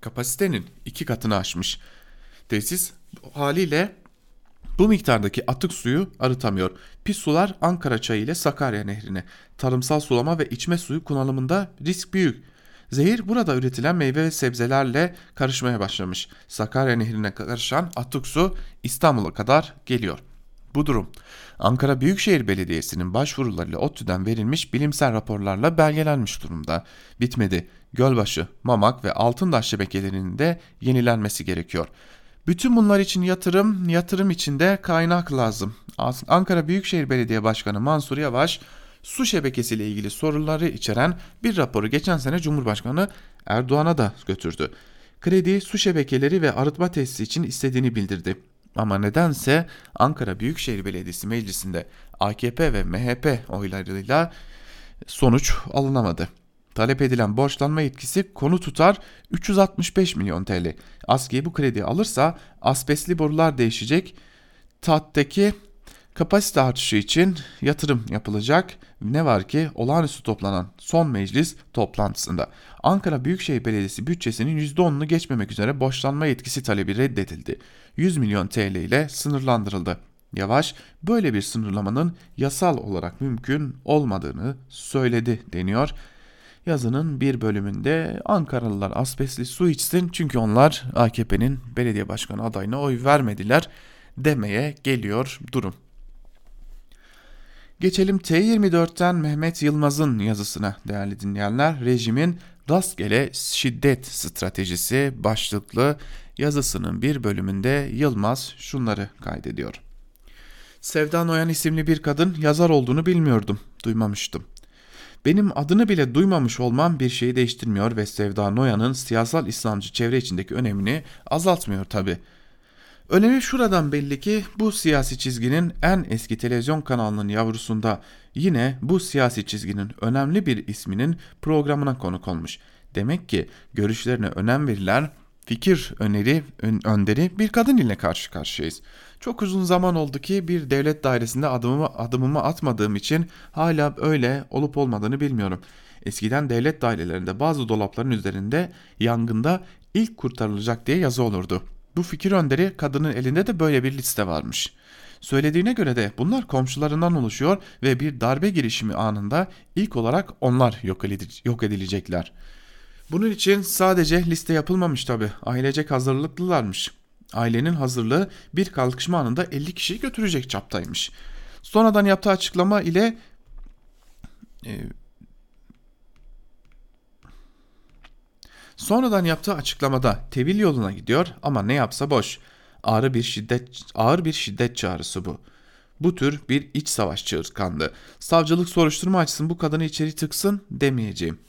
Kapasitenin iki katını aşmış. Tesis haliyle bu miktardaki atık suyu arıtamıyor. Pis sular Ankara çayı ile Sakarya nehrine. Tarımsal sulama ve içme suyu kullanımında risk büyük. Zehir burada üretilen meyve ve sebzelerle karışmaya başlamış. Sakarya nehrine karışan atık su İstanbul'a kadar geliyor. Bu durum Ankara Büyükşehir Belediyesi'nin başvurularıyla ODTÜ'den verilmiş bilimsel raporlarla belgelenmiş durumda. Bitmedi. Gölbaşı, Mamak ve Altındaş şebekelerinin de yenilenmesi gerekiyor. Bütün bunlar için yatırım, yatırım için de kaynak lazım. Ankara Büyükşehir Belediye Başkanı Mansur Yavaş su şebekesiyle ilgili soruları içeren bir raporu geçen sene Cumhurbaşkanı Erdoğan'a da götürdü. Kredi su şebekeleri ve arıtma tesisi için istediğini bildirdi. Ama nedense Ankara Büyükşehir Belediyesi Meclisi'nde AKP ve MHP oylarıyla sonuç alınamadı. Talep edilen borçlanma yetkisi konu tutar 365 milyon TL. ASKİ bu kredi alırsa asbestli borular değişecek. TAT'taki kapasite artışı için yatırım yapılacak. Ne var ki olağanüstü toplanan son meclis toplantısında Ankara Büyükşehir Belediyesi bütçesinin %10'unu geçmemek üzere borçlanma yetkisi talebi reddedildi. 100 milyon TL ile sınırlandırıldı. Yavaş böyle bir sınırlamanın yasal olarak mümkün olmadığını söyledi deniyor. Yazının bir bölümünde Ankaralılar asbestli su içsin çünkü onlar AKP'nin belediye başkanı adayına oy vermediler demeye geliyor durum. Geçelim T24'ten Mehmet Yılmaz'ın yazısına değerli dinleyenler. Rejimin rastgele şiddet stratejisi başlıklı yazısının bir bölümünde Yılmaz şunları kaydediyor. Sevda Noyan isimli bir kadın yazar olduğunu bilmiyordum, duymamıştım. Benim adını bile duymamış olmam bir şeyi değiştirmiyor ve Sevda Noyan'ın siyasal İslamcı çevre içindeki önemini azaltmıyor tabi. Önemi şuradan belli ki bu siyasi çizginin en eski televizyon kanalının yavrusunda yine bu siyasi çizginin önemli bir isminin programına konuk olmuş. Demek ki görüşlerine önem verilen fikir öneri önderi bir kadın ile karşı karşıyayız. Çok uzun zaman oldu ki bir devlet dairesinde adımımı, adımımı atmadığım için hala öyle olup olmadığını bilmiyorum. Eskiden devlet dairelerinde bazı dolapların üzerinde yangında ilk kurtarılacak diye yazı olurdu. Bu fikir önderi kadının elinde de böyle bir liste varmış. Söylediğine göre de bunlar komşularından oluşuyor ve bir darbe girişimi anında ilk olarak onlar yok edilecekler. Bunun için sadece liste yapılmamış tabi ailecek hazırlıklılarmış. Ailenin hazırlığı bir kalkışma anında 50 kişiyi götürecek çaptaymış. Sonradan yaptığı açıklama ile e, Sonradan yaptığı açıklamada tevil yoluna gidiyor ama ne yapsa boş. Ağır bir şiddet ağır bir şiddet çağrısı bu. Bu tür bir iç savaş çığırtkandı. Savcılık soruşturma açsın bu kadını içeri tıksın demeyeceğim.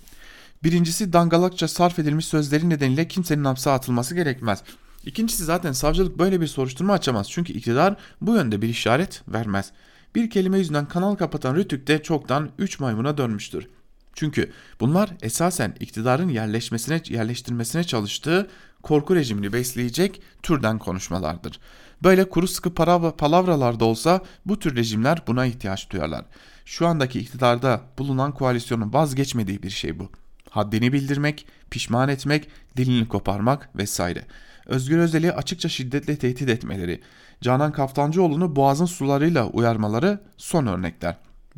Birincisi dangalakça sarf edilmiş sözleri nedeniyle kimsenin hapse atılması gerekmez. İkincisi zaten savcılık böyle bir soruşturma açamaz. Çünkü iktidar bu yönde bir işaret vermez. Bir kelime yüzünden kanal kapatan Rütük de çoktan 3 maymuna dönmüştür. Çünkü bunlar esasen iktidarın yerleşmesine yerleştirmesine çalıştığı korku rejimini besleyecek türden konuşmalardır. Böyle kuru sıkı para, palavralarda olsa bu tür rejimler buna ihtiyaç duyarlar. Şu andaki iktidarda bulunan koalisyonun vazgeçmediği bir şey bu. Haddini bildirmek, pişman etmek, dilini koparmak vesaire. Özgür Özel'i açıkça şiddetle tehdit etmeleri, Canan Kaftancıoğlu'nu boğazın sularıyla uyarmaları son örnekler.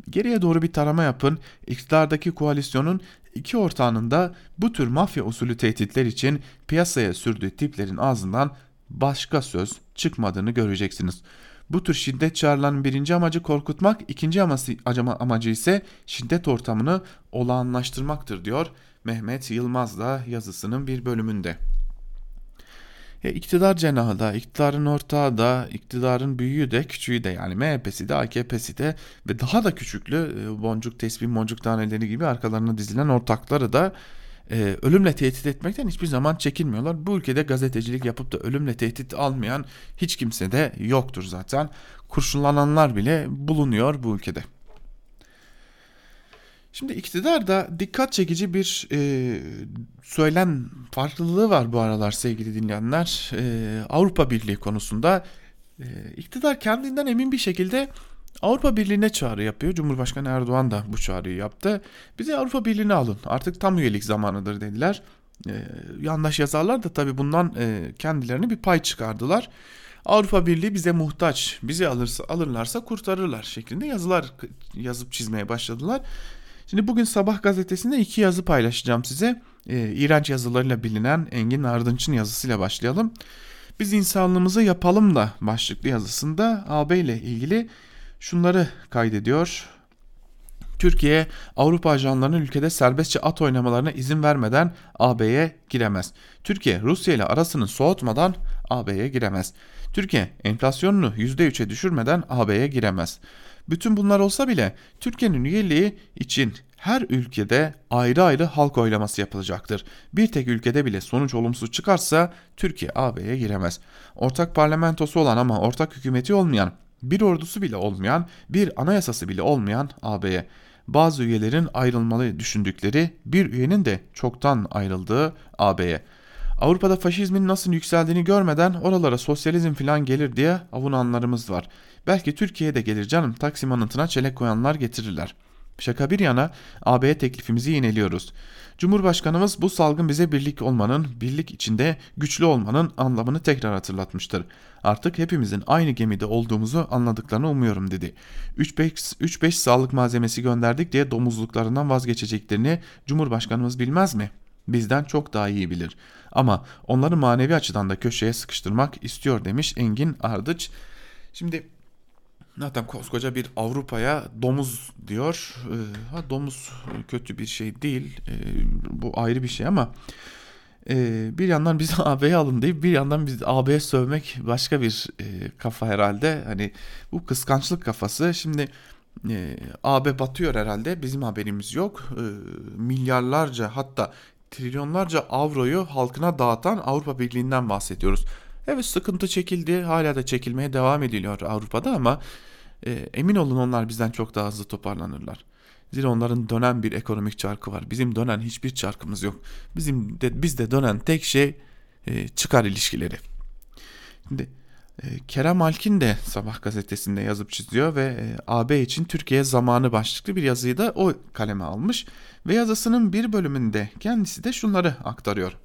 Geriye doğru bir tarama yapın, iktidardaki koalisyonun iki ortağının da bu tür mafya usulü tehditler için piyasaya sürdüğü tiplerin ağzından başka söz çıkmadığını göreceksiniz. Bu tür şiddet çağrılarının birinci amacı korkutmak, ikinci amacı, amacı ise şiddet ortamını olağanlaştırmaktır diyor Mehmet Yılmaz da yazısının bir bölümünde. E, iktidar cenahı da, iktidarın ortağı da, iktidarın büyüğü de, küçüğü de yani MHP'si de, AKP'si de ve daha da küçüklü e, boncuk tesbih, boncuk taneleri gibi arkalarına dizilen ortakları da e, ölümle tehdit etmekten hiçbir zaman çekinmiyorlar. Bu ülkede gazetecilik yapıp da ölümle tehdit almayan hiç kimse de yoktur zaten. Kurşunlananlar bile bulunuyor bu ülkede. Şimdi iktidarda dikkat çekici bir e, söylem farklılığı var bu aralar sevgili dinleyenler. E, Avrupa Birliği konusunda e, iktidar kendinden emin bir şekilde Avrupa Birliği'ne çağrı yapıyor. Cumhurbaşkanı Erdoğan da bu çağrıyı yaptı. Bizi Avrupa Birliği'ne alın artık tam üyelik zamanıdır dediler. E, yandaş yazarlar da tabii bundan e, kendilerine bir pay çıkardılar. Avrupa Birliği bize muhtaç, bizi alırsa alırlarsa kurtarırlar şeklinde yazılar yazıp çizmeye başladılar. Şimdi bugün Sabah gazetesinde iki yazı paylaşacağım size. Ee, iğrenç yazılarıyla bilinen Engin Ardınç'ın yazısıyla başlayalım. Biz insanlığımızı yapalım da başlıklı yazısında AB ile ilgili şunları kaydediyor. Türkiye Avrupa ajanlarının ülkede serbestçe at oynamalarına izin vermeden AB'ye giremez. Türkiye Rusya ile arasını soğutmadan AB'ye giremez. Türkiye enflasyonunu %3'e düşürmeden AB'ye giremez. Bütün bunlar olsa bile Türkiye'nin üyeliği için her ülkede ayrı ayrı halk oylaması yapılacaktır. Bir tek ülkede bile sonuç olumsuz çıkarsa Türkiye AB'ye giremez. Ortak parlamentosu olan ama ortak hükümeti olmayan, bir ordusu bile olmayan, bir anayasası bile olmayan AB'ye bazı üyelerin ayrılmalı düşündükleri bir üyenin de çoktan ayrıldığı AB'ye. Avrupa'da faşizmin nasıl yükseldiğini görmeden oralara sosyalizm falan gelir diye avunanlarımız var. Belki Türkiye'de gelir canım Taksim anıtına çelek koyanlar getirirler. Şaka bir yana AB'ye teklifimizi yineliyoruz. Cumhurbaşkanımız bu salgın bize birlik olmanın, birlik içinde güçlü olmanın anlamını tekrar hatırlatmıştır. Artık hepimizin aynı gemide olduğumuzu anladıklarını umuyorum dedi. 3-5 sağlık malzemesi gönderdik diye domuzluklarından vazgeçeceklerini Cumhurbaşkanımız bilmez mi? Bizden çok daha iyi bilir. Ama onları manevi açıdan da köşeye sıkıştırmak istiyor demiş Engin Ardıç. Şimdi Zaten koskoca bir Avrupa'ya domuz diyor. Ee, ha domuz kötü bir şey değil. Ee, bu ayrı bir şey ama e, bir yandan biz *laughs* AB'ye alın deyip bir yandan biz AB'ye sövmek başka bir e, kafa herhalde. Hani bu kıskançlık kafası. Şimdi e, AB batıyor herhalde. Bizim haberimiz yok. E, milyarlarca hatta trilyonlarca avroyu halkına dağıtan Avrupa Birliği'nden bahsediyoruz. Evet sıkıntı çekildi. Hala da çekilmeye devam ediliyor Avrupa'da ama e, emin olun onlar bizden çok daha hızlı toparlanırlar. Zira onların dönen bir ekonomik çarkı var. Bizim dönen hiçbir çarkımız yok. Bizim de bizde dönen tek şey e, çıkar ilişkileri. Şimdi e, Kerem Alkin de Sabah gazetesinde yazıp çiziyor ve e, AB için Türkiye zamanı başlıklı bir yazıyı da o kaleme almış ve yazısının bir bölümünde kendisi de şunları aktarıyor.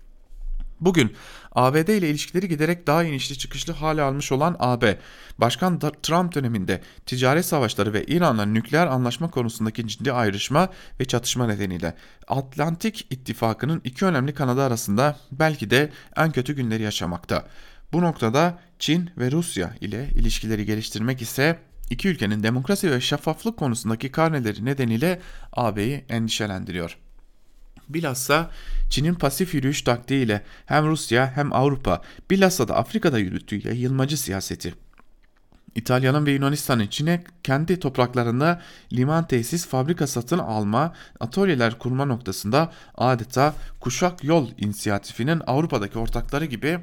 Bugün ABD ile ilişkileri giderek daha inişli çıkışlı hale almış olan AB, Başkan Trump döneminde ticaret savaşları ve İran'la nükleer anlaşma konusundaki ciddi ayrışma ve çatışma nedeniyle Atlantik İttifakı'nın iki önemli kanadı arasında belki de en kötü günleri yaşamakta. Bu noktada Çin ve Rusya ile ilişkileri geliştirmek ise iki ülkenin demokrasi ve şeffaflık konusundaki karneleri nedeniyle AB'yi endişelendiriyor. Bilhassa Çin'in pasif yürüyüş taktiğiyle hem Rusya hem Avrupa bilhassa da Afrika'da yürüttüğü yayılmacı siyaseti İtalya'nın ve Yunanistan'ın Çin'e kendi topraklarında liman tesis, fabrika satın alma, atölyeler kurma noktasında adeta kuşak yol inisiyatifinin Avrupa'daki ortakları gibi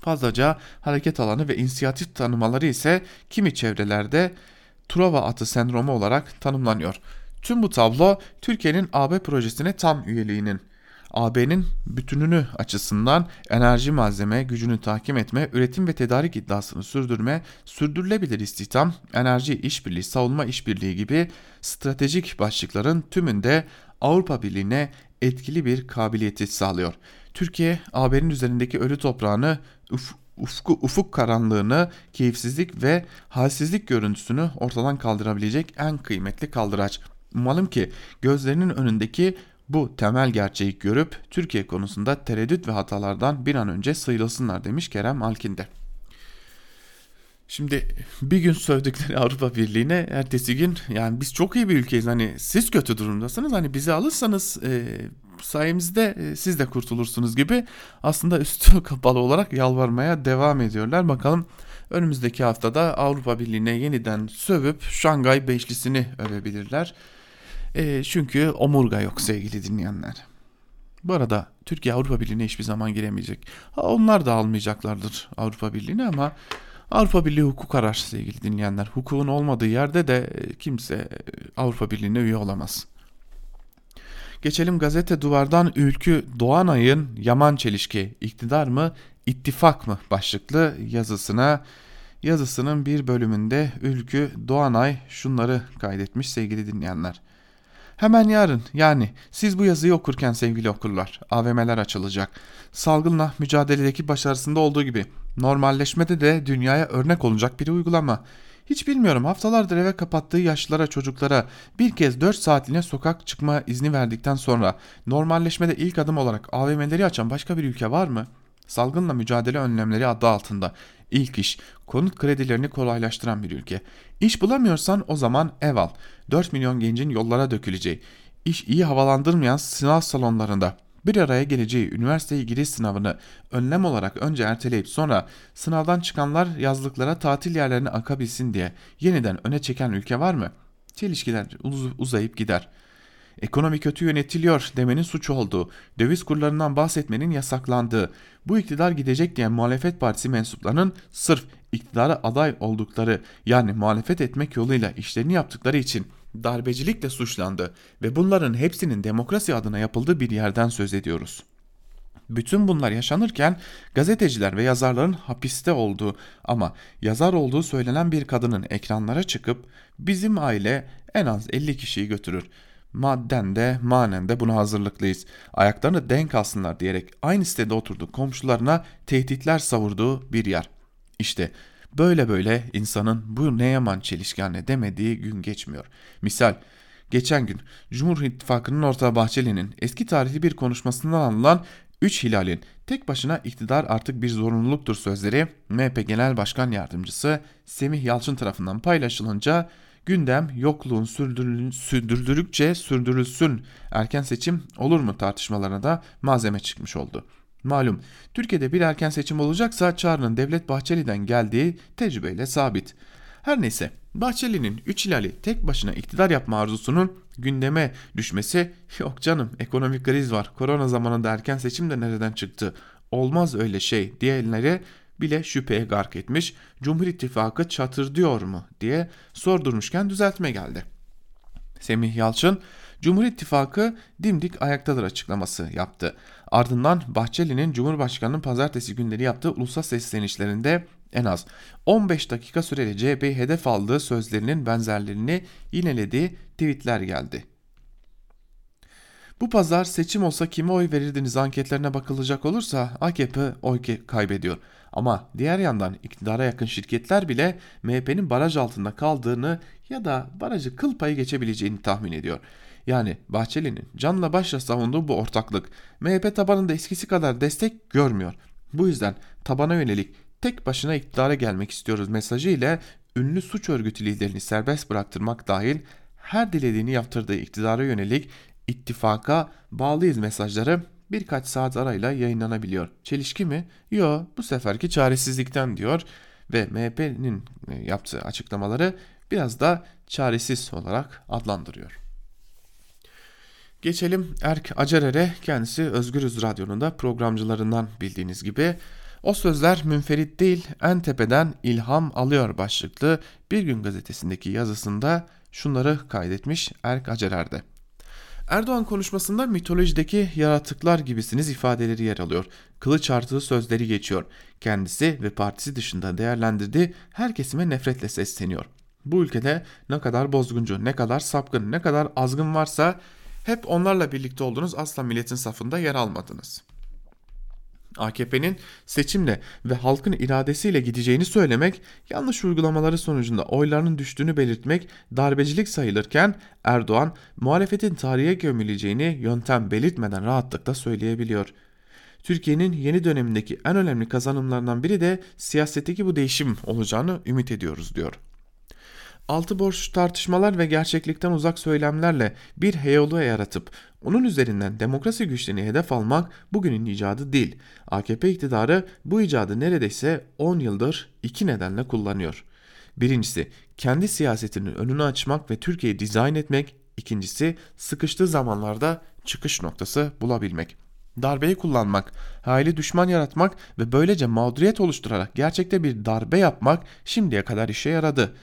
fazlaca hareket alanı ve inisiyatif tanımaları ise kimi çevrelerde Truva atı sendromu olarak tanımlanıyor. Tüm bu tablo Türkiye'nin AB projesine tam üyeliğinin AB'nin bütününü açısından enerji malzeme gücünü takip etme, üretim ve tedarik iddiasını sürdürme, sürdürülebilir istihdam, enerji işbirliği, savunma işbirliği gibi stratejik başlıkların tümünde Avrupa Birliği'ne etkili bir kabiliyeti sağlıyor. Türkiye, AB'nin üzerindeki ölü toprağını uf, ufku, ufuk karanlığını, keyifsizlik ve halsizlik görüntüsünü ortadan kaldırabilecek en kıymetli kaldıraç. Umalım ki gözlerinin önündeki bu temel gerçeği görüp Türkiye konusunda tereddüt ve hatalardan bir an önce sıyrılsınlar demiş Kerem Alkin'de. Şimdi bir gün sövdükleri *laughs* Avrupa Birliği'ne ertesi gün yani biz çok iyi bir ülkeyiz hani siz kötü durumdasınız hani bizi alırsanız e, sayemizde e, siz de kurtulursunuz gibi aslında üstü *laughs* kapalı olarak yalvarmaya devam ediyorlar. Bakalım önümüzdeki haftada Avrupa Birliği'ne yeniden sövüp Şangay Beşlisini övebilirler. E, çünkü omurga yok sevgili dinleyenler. Bu arada Türkiye Avrupa Birliği'ne hiçbir zaman giremeyecek. Ha, onlar da almayacaklardır Avrupa Birliği'ni ama Avrupa Birliği hukuk arar sevgili dinleyenler. Hukukun olmadığı yerde de e, kimse e, Avrupa Birliği'ne üye olamaz. Geçelim gazete duvardan Ülkü Doğanay'ın Yaman Çelişki iktidar mı ittifak mı başlıklı yazısına yazısının bir bölümünde Ülkü Doğanay şunları kaydetmiş sevgili dinleyenler. Hemen yarın yani siz bu yazıyı okurken sevgili okurlar AVM'ler açılacak. Salgınla mücadeledeki başarısında olduğu gibi normalleşmede de dünyaya örnek olacak bir uygulama. Hiç bilmiyorum haftalardır eve kapattığı yaşlılara çocuklara bir kez 4 saatliğine sokak çıkma izni verdikten sonra normalleşmede ilk adım olarak AVM'leri açan başka bir ülke var mı? Salgınla mücadele önlemleri adı altında İlk iş konut kredilerini kolaylaştıran bir ülke. İş bulamıyorsan o zaman ev al. 4 milyon gencin yollara döküleceği, iş iyi havalandırmayan sınav salonlarında bir araya geleceği üniversiteye giriş sınavını önlem olarak önce erteleyip sonra sınavdan çıkanlar yazlıklara tatil yerlerine akabilsin diye yeniden öne çeken ülke var mı? Çelişkiler uz uzayıp gider.'' Ekonomi kötü yönetiliyor demenin suç olduğu, döviz kurlarından bahsetmenin yasaklandığı, bu iktidar gidecek diyen muhalefet partisi mensuplarının sırf iktidara aday oldukları yani muhalefet etmek yoluyla işlerini yaptıkları için darbecilikle suçlandı ve bunların hepsinin demokrasi adına yapıldığı bir yerden söz ediyoruz. Bütün bunlar yaşanırken gazeteciler ve yazarların hapiste olduğu ama yazar olduğu söylenen bir kadının ekranlara çıkıp bizim aile en az 50 kişiyi götürür madden de manen de buna hazırlıklıyız. Ayaklarını denk alsınlar diyerek aynı sitede oturdu komşularına tehditler savurduğu bir yer. İşte böyle böyle insanın bu ne yaman çelişkenle demediği gün geçmiyor. Misal geçen gün Cumhur İttifakı'nın orta Bahçeli'nin eski tarihli bir konuşmasından alınan 3 hilalin tek başına iktidar artık bir zorunluluktur sözleri MHP Genel Başkan Yardımcısı Semih Yalçın tarafından paylaşılınca Gündem yokluğun sürdürüldükçe sürdürülsün erken seçim olur mu tartışmalarına da malzeme çıkmış oldu. Malum Türkiye'de bir erken seçim olacaksa çağrının Devlet Bahçeli'den geldiği tecrübeyle sabit. Her neyse Bahçeli'nin 3 ilali tek başına iktidar yapma arzusunun gündeme düşmesi yok canım ekonomik kriz var korona zamanında erken seçim de nereden çıktı olmaz öyle şey diyenlere bile şüpheye gark etmiş, Cumhur İttifakı çatır diyor mu diye sordurmuşken düzeltme geldi. Semih Yalçın, Cumhur İttifakı dimdik ayaktadır açıklaması yaptı. Ardından Bahçeli'nin Cumhurbaşkanı'nın pazartesi günleri yaptığı ulusal seslenişlerinde en az 15 dakika süreli CHP'yi hedef aldığı sözlerinin benzerlerini yinelediği tweetler geldi. Bu pazar seçim olsa kime oy verirdiniz anketlerine bakılacak olursa AKP oy kaybediyor. Ama diğer yandan iktidara yakın şirketler bile MHP'nin baraj altında kaldığını ya da barajı kıl payı geçebileceğini tahmin ediyor. Yani Bahçeli'nin canla başla savunduğu bu ortaklık MHP tabanında eskisi kadar destek görmüyor. Bu yüzden tabana yönelik tek başına iktidara gelmek istiyoruz mesajı ile ünlü suç örgütü liderini serbest bıraktırmak dahil her dilediğini yaptırdığı iktidara yönelik ittifaka bağlıyız mesajları birkaç saat arayla yayınlanabiliyor. Çelişki mi? Yo bu seferki çaresizlikten diyor ve MHP'nin e, yaptığı açıklamaları biraz da çaresiz olarak adlandırıyor. Geçelim Erk Acerer'e kendisi Özgürüz Radyo'nun da programcılarından bildiğiniz gibi. O sözler münferit değil en tepeden ilham alıyor başlıklı Bir Gün gazetesindeki yazısında şunları kaydetmiş Erk Acerer'de. Erdoğan konuşmasında mitolojideki yaratıklar gibisiniz ifadeleri yer alıyor. Kılıç artığı sözleri geçiyor. Kendisi ve partisi dışında değerlendirdiği her kesime nefretle sesleniyor. Bu ülkede ne kadar bozguncu, ne kadar sapkın, ne kadar azgın varsa hep onlarla birlikte oldunuz asla milletin safında yer almadınız. AKP'nin seçimle ve halkın iradesiyle gideceğini söylemek, yanlış uygulamaları sonucunda oylarının düştüğünü belirtmek darbecilik sayılırken Erdoğan muhalefetin tarihe gömüleceğini yöntem belirtmeden rahatlıkla söyleyebiliyor. Türkiye'nin yeni dönemindeki en önemli kazanımlarından biri de siyasetteki bu değişim olacağını ümit ediyoruz diyor. Altı borç tartışmalar ve gerçeklikten uzak söylemlerle bir heyolu yaratıp onun üzerinden demokrasi güçlerini hedef almak bugünün icadı değil. AKP iktidarı bu icadı neredeyse 10 yıldır iki nedenle kullanıyor. Birincisi kendi siyasetinin önünü açmak ve Türkiye'yi dizayn etmek. İkincisi sıkıştığı zamanlarda çıkış noktası bulabilmek. Darbeyi kullanmak, hayli düşman yaratmak ve böylece mağduriyet oluşturarak gerçekte bir darbe yapmak şimdiye kadar işe yaradı.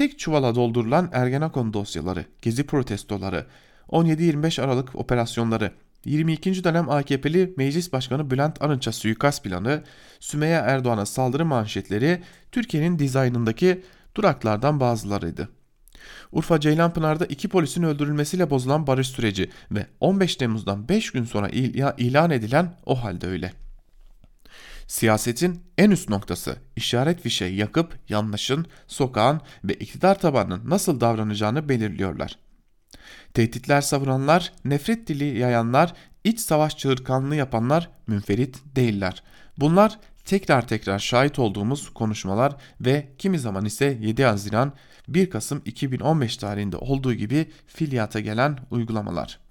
Tek çuvala doldurulan Ergenekon dosyaları, gezi protestoları, 17-25 Aralık operasyonları, 22. dönem AKP'li Meclis Başkanı Bülent Arınç'a suikast planı, Sümeyye Erdoğan'a saldırı manşetleri Türkiye'nin dizaynındaki duraklardan bazılarıydı. Urfa Ceylanpınar'da iki polisin öldürülmesiyle bozulan barış süreci ve 15 Temmuz'dan 5 gün sonra ilan edilen o halde öyle. Siyasetin en üst noktası işaret fişeği yakıp yanlışın, sokağın ve iktidar tabanının nasıl davranacağını belirliyorlar. Tehditler savuranlar, nefret dili yayanlar, iç savaş çığırkanlığı yapanlar münferit değiller. Bunlar tekrar tekrar şahit olduğumuz konuşmalar ve kimi zaman ise 7 Haziran 1 Kasım 2015 tarihinde olduğu gibi fiiliyata gelen uygulamalar.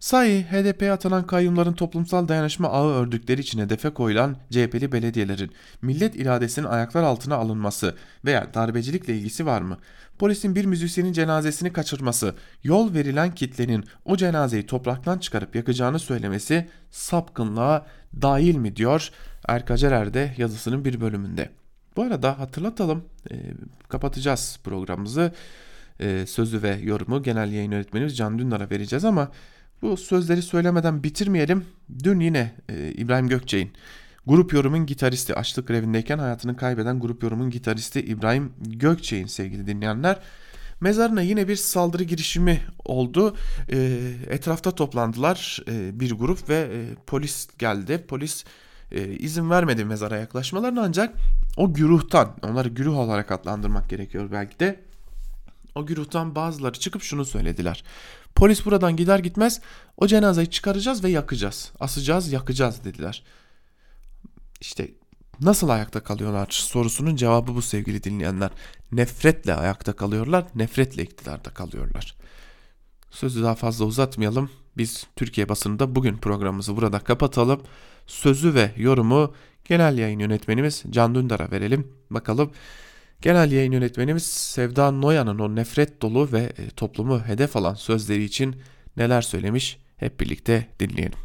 Sahi HDP'ye atanan kayyumların toplumsal dayanışma ağı ördükleri için hedefe koyulan CHP'li belediyelerin millet iradesinin ayaklar altına alınması veya darbecilikle ilgisi var mı? Polisin bir müzisyenin cenazesini kaçırması, yol verilen kitlenin o cenazeyi topraktan çıkarıp yakacağını söylemesi sapkınlığa dahil mi diyor Erkacer de yazısının bir bölümünde. Bu arada hatırlatalım e, kapatacağız programımızı. E, sözü ve yorumu genel yayın yönetmenimiz Can Dündar'a vereceğiz ama bu sözleri söylemeden bitirmeyelim. Dün yine e, İbrahim Gökçe'nin grup yorumun gitaristi açlık grevindeyken hayatını kaybeden grup yorumun gitaristi İbrahim Gökçe'nin sevgili dinleyenler mezarına yine bir saldırı girişimi oldu. E, etrafta toplandılar e, bir grup ve e, polis geldi. Polis e, izin vermedi mezara yaklaşmalarına ancak o güruhtan onları güruh olarak adlandırmak gerekiyor belki de o güruhtan bazıları çıkıp şunu söylediler. Polis buradan gider gitmez o cenazeyi çıkaracağız ve yakacağız. Asacağız, yakacağız dediler. İşte nasıl ayakta kalıyorlar sorusunun cevabı bu sevgili dinleyenler. Nefretle ayakta kalıyorlar, nefretle iktidarda kalıyorlar. Sözü daha fazla uzatmayalım. Biz Türkiye basınında bugün programımızı burada kapatalım. Sözü ve yorumu genel yayın yönetmenimiz Can Dündar'a verelim. Bakalım Genel yayın yönetmenimiz Sevda Noyan'ın o nefret dolu ve e, toplumu hedef alan sözleri için neler söylemiş hep birlikte dinleyelim.